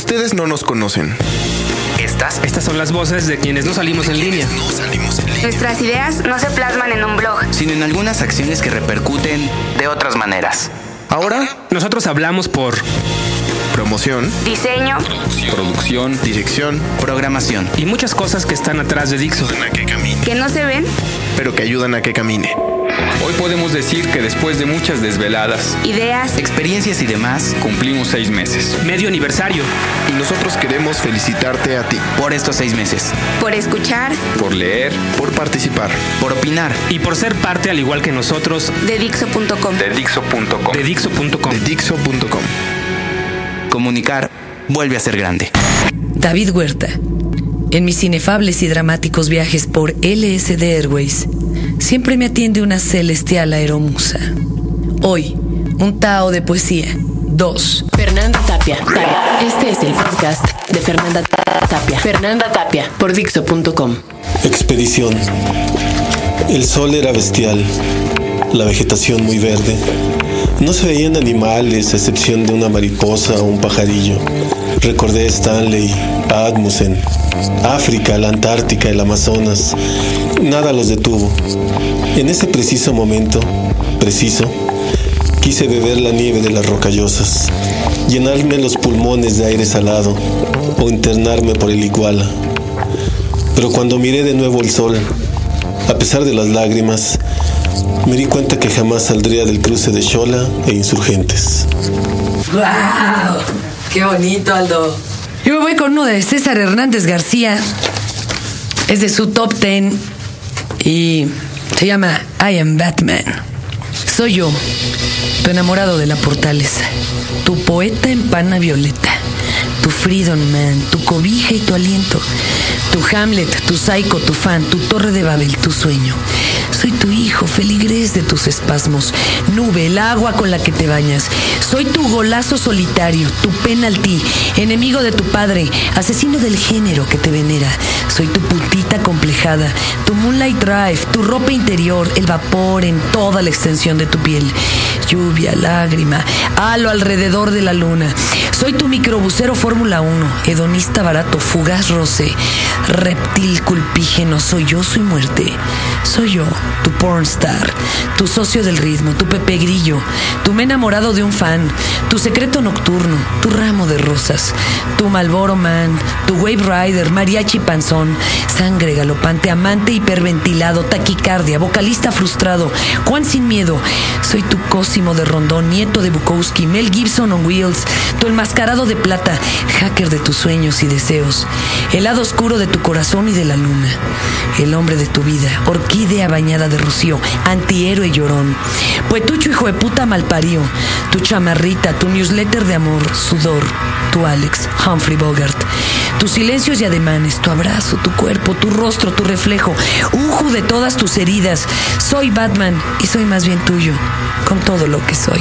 Ustedes no nos conocen. Estas, estas son las voces de quienes no salimos en línea. Nuestras ideas no se plasman en un blog. sino en algunas acciones que repercuten de otras maneras. Ahora, Nosotros hablamos por promoción, Diseño, Producción. dirección, Programación. y muchas cosas que están atrás de Dixo. que no se ven, pero que ayudan a que camine. Hoy podemos decir que después de muchas desveladas, ideas, Experiencias y demás cumplimos seis meses. Medio aniversario. Y nosotros queremos felicitarte a ti por estos seis meses. por escuchar, Por leer. por participar. Por opinar. Y por ser parte, al igual que nosotros, de Dixo.com. De Dixo.com. de Dixo.com. De Dixo.com. Comunicar vuelve a ser grande. David Huerta. En mis inefables y dramáticos viajes por LSD Airways, siempre me atiende una celestial aeromusa. Hoy, un Tao de poesía. Dos. Fernanda Tapia. Tapia. Este es el podcast de Fernanda Tapia. Fernanda Tapia por Dixo.com. Expedición. El sol era bestial, la vegetación muy verde. No se veían animales a excepción de una mariposa o un pajarillo. Recordé Stanley, a Admussen, África, la Antártica, el Amazonas. Nada los detuvo. En ese preciso momento, preciso, quise beber la nieve de las rocallosas, llenarme los pulmones de aire salado o internarme por el iguala. Pero cuando miré de nuevo el sol, a pesar de las lágrimas, me di cuenta que jamás saldría del cruce de Xola e Insurgentes. ¡Wow! ¡Qué bonito, Aldo! Yo me voy con uno de César Hernández García. Es de su top ten y se llama I am Batman. Soy yo, tu enamorado de la portaleza, tu poeta en pana violeta, tu Freedom Man, tu cobija y tu aliento, tu Hamlet, tu Psycho, tu fan, tu Torre de Babel, tu sueño. Soy tu hijo, feligrés de tus espasmos, nube, el agua con la que te bañas. Soy tu golazo solitario, tu penalti, enemigo de tu padre, asesino del género que te venera. Soy tu putita complejada, tu moonlight drive, tu ropa interior, el vapor en toda la extensión de tu piel. Lluvia, lágrima, halo alrededor de la luna. Soy tu microbusero Fórmula 1, hedonista barato, fugaz roce, reptil culpígeno. Soy yo, soy muerte. Soy yo, tu pornstar, tu socio del ritmo, tu Pepe Grillo, tu me enamorado de un fan, tu secreto nocturno, tu ramo de rosas, tu Malboro Man, tu Wave Rider, mariachi panzón, sangre galopante, amante hiperventilado, taquicardia, vocalista frustrado, Juan sin miedo. Soy tu Cosimo de Rondón, nieto de Bukowski, Mel Gibson on Wheels, tu enmascarado de plata, hacker de tus sueños y deseos, el lado oscuro de tu corazón y de la luna, el hombre de tu vida, orquídea bañada de rocío, antihéroe llorón, poetucho hijo de puta malparío, tu chamarrita, tu newsletter de amor, sudor, tu Alex, Humphrey Bogart, tus silencios y ademanes, tu abrazo, tu cuerpo, tu rostro, tu reflejo, uju de todas tus heridas. Soy Batman y soy más bien tuyo, con todo lo que soy.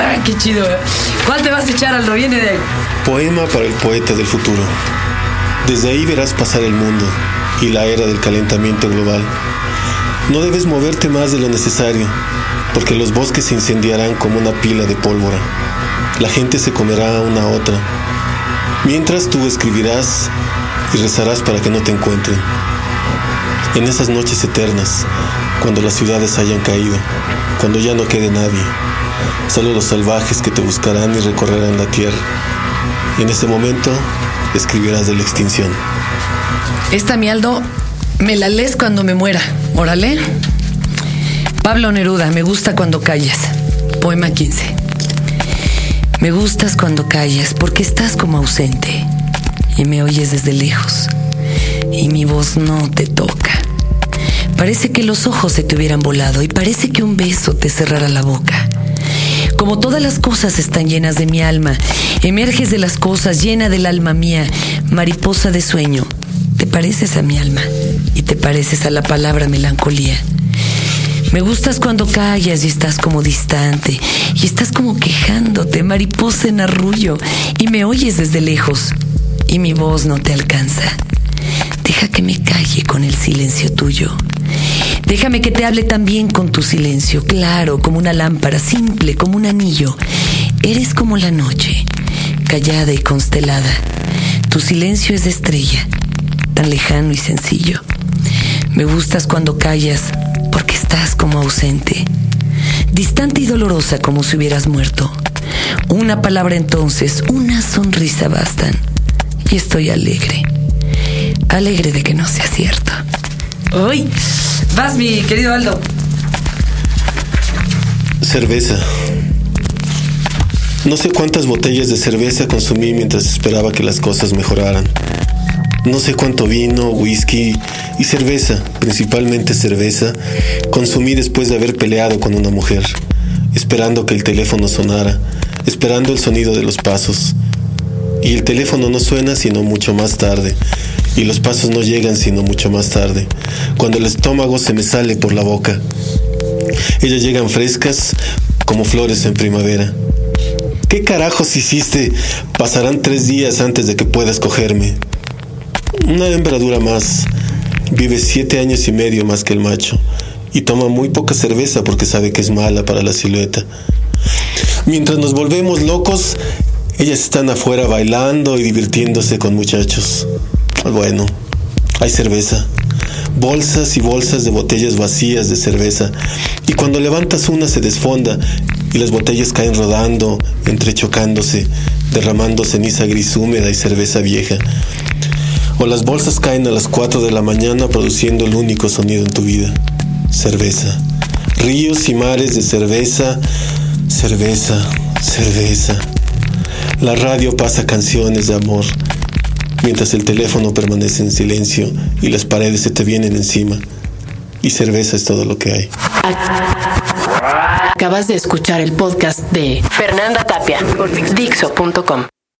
¡Ah, qué chido! ¿eh? ¿Cuál te vas a echar, Aldo? Viene de ahí. Poema para el poeta del futuro. Desde ahí verás pasar el mundo y la era del calentamiento global. No debes moverte más de lo necesario, porque los bosques se incendiarán como una pila de pólvora. La gente se comerá una a otra. Mientras tú escribirás y rezarás para que no te encuentren. En esas noches eternas, cuando las ciudades hayan caído, cuando ya no quede nadie, solo los salvajes que te buscarán y recorrerán la tierra. Y en ese momento escribirás de la extinción. Esta, mi Aldo, me la lees cuando me muera. Órale. Pablo Neruda, me gusta cuando callas. Poema 15. Me gustas cuando callas porque estás como ausente y me oyes desde lejos y mi voz no te toca. Parece que los ojos se te hubieran volado y parece que un beso te cerrara la boca. Como todas las cosas están llenas de mi alma, emerges de las cosas llena del alma mía, mariposa de sueño. Te pareces a mi alma y te pareces a la palabra melancolía. Me gustas cuando callas y estás como distante y estás como quejándote, mariposa en arrullo, y me oyes desde lejos y mi voz no te alcanza. Deja que me calle con el silencio tuyo. Déjame que te hable también con tu silencio, claro, como una lámpara, simple, como un anillo. Eres como la noche, callada y constelada. Tu silencio es de estrella, tan lejano y sencillo. Me gustas cuando callas estás como ausente, distante y dolorosa como si hubieras muerto. Una palabra entonces, una sonrisa bastan. Y estoy alegre. Alegre de que no sea cierto. ¡Uy! Vas, mi querido Aldo. Cerveza. No sé cuántas botellas de cerveza consumí mientras esperaba que las cosas mejoraran. No sé cuánto vino, whisky y cerveza, principalmente cerveza, consumí después de haber peleado con una mujer, esperando que el teléfono sonara, esperando el sonido de los pasos. Y el teléfono no suena sino mucho más tarde, y los pasos no llegan sino mucho más tarde, cuando el estómago se me sale por la boca. Ellas llegan frescas como flores en primavera. ¿Qué carajos hiciste? Pasarán tres días antes de que puedas cogerme. Una hembra dura más. Vive siete años y medio más que el macho. Y toma muy poca cerveza porque sabe que es mala para la silueta. Mientras nos volvemos locos, ellas están afuera bailando y divirtiéndose con muchachos. Bueno, hay cerveza. Bolsas y bolsas de botellas vacías de cerveza. Y cuando levantas una se desfonda y las botellas caen rodando, entrechocándose, derramando ceniza gris húmeda y cerveza vieja. O las bolsas caen a las 4 de la mañana produciendo el único sonido en tu vida. Cerveza. Ríos y mares de cerveza, cerveza, cerveza. La radio pasa canciones de amor, mientras el teléfono permanece en silencio y las paredes se te vienen encima. Y cerveza es todo lo que hay. Acabas de escuchar el podcast de Fernanda Tapia por Dixo.com.